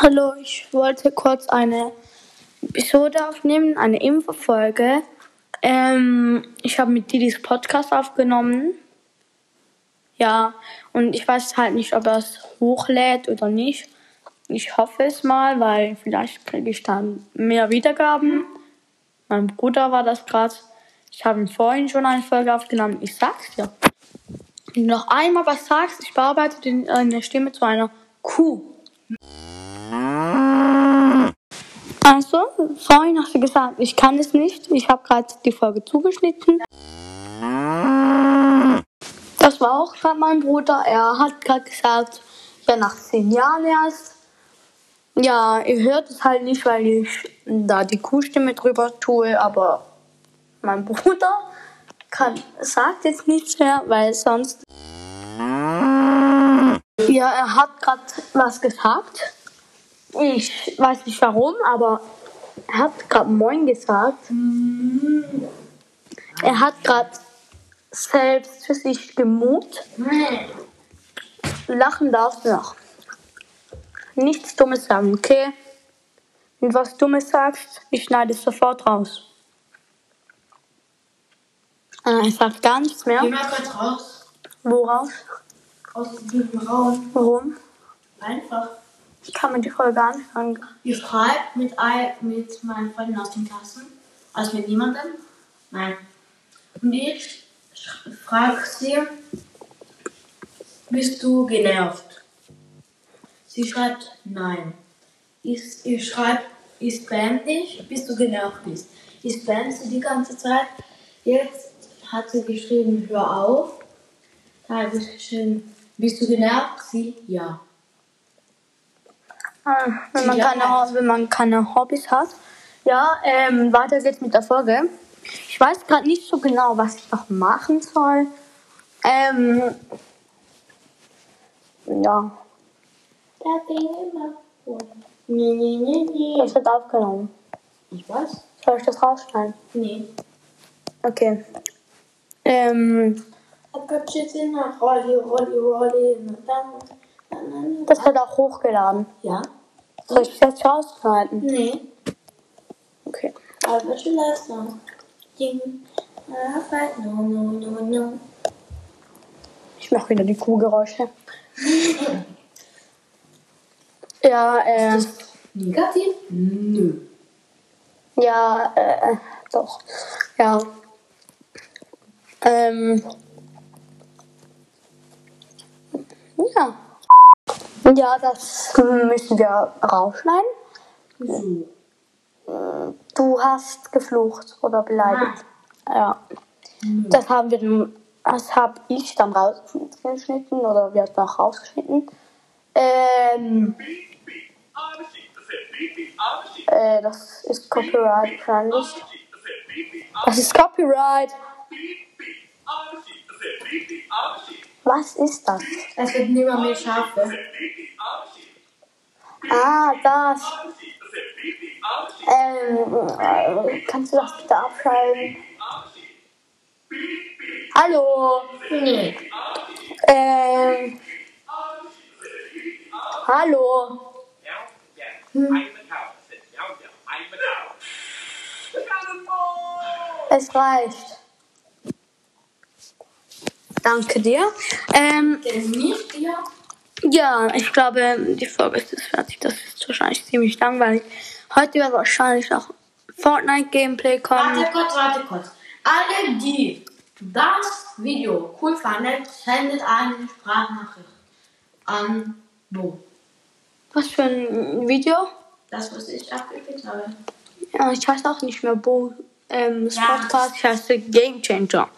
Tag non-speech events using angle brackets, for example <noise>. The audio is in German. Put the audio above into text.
Hallo, ich wollte kurz eine Episode aufnehmen, eine Infofolge. Ähm, ich habe mit Didis Podcast aufgenommen. Ja, und ich weiß halt nicht, ob er es hochlädt oder nicht. Ich hoffe es mal, weil vielleicht kriege ich dann mehr Wiedergaben. Mein Bruder war das gerade. Ich habe ihm vorhin schon eine Folge aufgenommen. Ich sag's dir. Wenn du noch einmal was sagst, ich bearbeite den, äh, Stimme zu einer Kuh. Also, vorhin hast du gesagt, ich kann es nicht. Ich habe gerade die Folge zugeschnitten. Das war auch gerade mein Bruder. Er hat gerade gesagt, ja, nach zehn Jahren erst. Ja, ihr hört es halt nicht, weil ich da die Kuhstimme drüber tue, aber mein Bruder kann, sagt jetzt nichts mehr, weil sonst. Ja, er hat gerade was gesagt. Ich weiß nicht warum, aber er hat gerade Moin gesagt. Er hat gerade selbst für sich gemut. Lachen darfst du noch. Nichts Dummes sagen, okay? Du was Dummes sagst, ich schneide es sofort raus. Ah, er sagt gar nichts mehr. Geh mal kurz raus. Woraus? Aus diesem Raum. Warum? Einfach. Ich kann mir die Folge anfangen. Ihr schreibt mit, mit meinen Freunden aus den Klassen. Also mit niemandem. Nein. Und ich frage sie, bist du genervt? Sie schreibt nein. Ich, ich schreibe, ich spam dich, bis du genervt bist. Ich spam sie die ganze Zeit. Jetzt hat sie geschrieben, hör auf. Da habe ich geschrieben, bist du genervt? Sie, ja. Ah, Wenn man, keine, wenn man keine Hobbys hat. Ja, ähm, weiter geht's mit der Folge. Ich weiß gerade nicht so genau, was ich noch machen soll. Ähm, ja, Da bin ich immer. Nee, nee, nee, nee. das wird aufgenommen. Ich weiß. Soll ich das rausschneiden? Nee. Okay. Ähm, das wird auch hochgeladen. Ja? Soll ich das rausschneiden? Nee. Okay. Aber schon last song. Ding. No, no, no, no. Ich mache wieder die Kuhgeräusche. <laughs> ja, äh, Negativ? Nö. ja, äh, doch. Ja. Ähm. Ja, das müssen wir rausschneiden. So. Du hast geflucht oder beleidigt. Ja. Das haben wir dann, das habe ich dann rausgeschnitten oder wird noch rausgeschnitten. Ähm, äh, das ist Copyright wahrscheinlich. Das ist Copyright. Was ist das? Es wird nimmer mehr Schafe. Ah, das. Ähm, äh, kannst du das bitte abschalten? Hallo. Nee. Ähm. Hallo. Es reicht. Danke dir. Ähm, nicht ja. ja, ich glaube, die Folge ist fertig. Das ist wahrscheinlich ziemlich langweilig. Heute wird wahrscheinlich noch Fortnite-Gameplay kommen. Warte kurz, warte kurz. Alle, die das Video cool fanden, sendet eine Sprachnachricht an wo? Was für ein Video? Das, was ich abgeklickt habe. Ja, ich weiß auch nicht mehr, wo. Ähm, das Ja. Podcast heißt Game Changer.